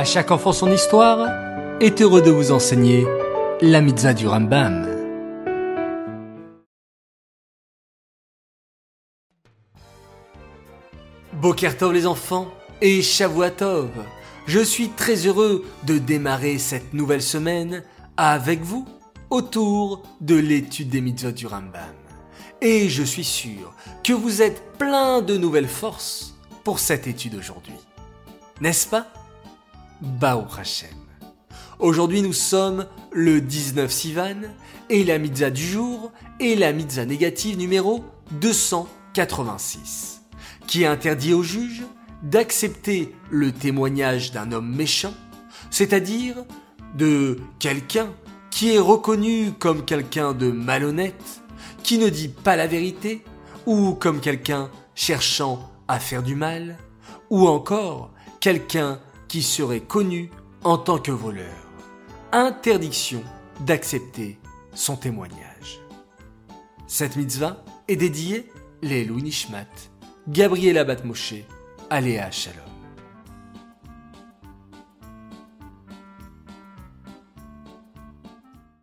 À chaque enfant son histoire est heureux de vous enseigner la mitzvah du Rambam. Bokertov les enfants et Shavuatov. Je suis très heureux de démarrer cette nouvelle semaine avec vous autour de l'étude des mitzvot du Rambam. Et je suis sûr que vous êtes plein de nouvelles forces pour cette étude aujourd'hui. N'est-ce pas? Bao Hashem. Aujourd'hui nous sommes le 19 Sivan et la mitzvah du jour est la mitzvah négative numéro 286 qui interdit au juge d'accepter le témoignage d'un homme méchant, c'est-à-dire de quelqu'un qui est reconnu comme quelqu'un de malhonnête, qui ne dit pas la vérité, ou comme quelqu'un cherchant à faire du mal, ou encore quelqu'un qui serait connu en tant que voleur. Interdiction d'accepter son témoignage. Cette mitzvah est dédiée les Nishmat, Gabriela Batmoshe, Aléa Shalom.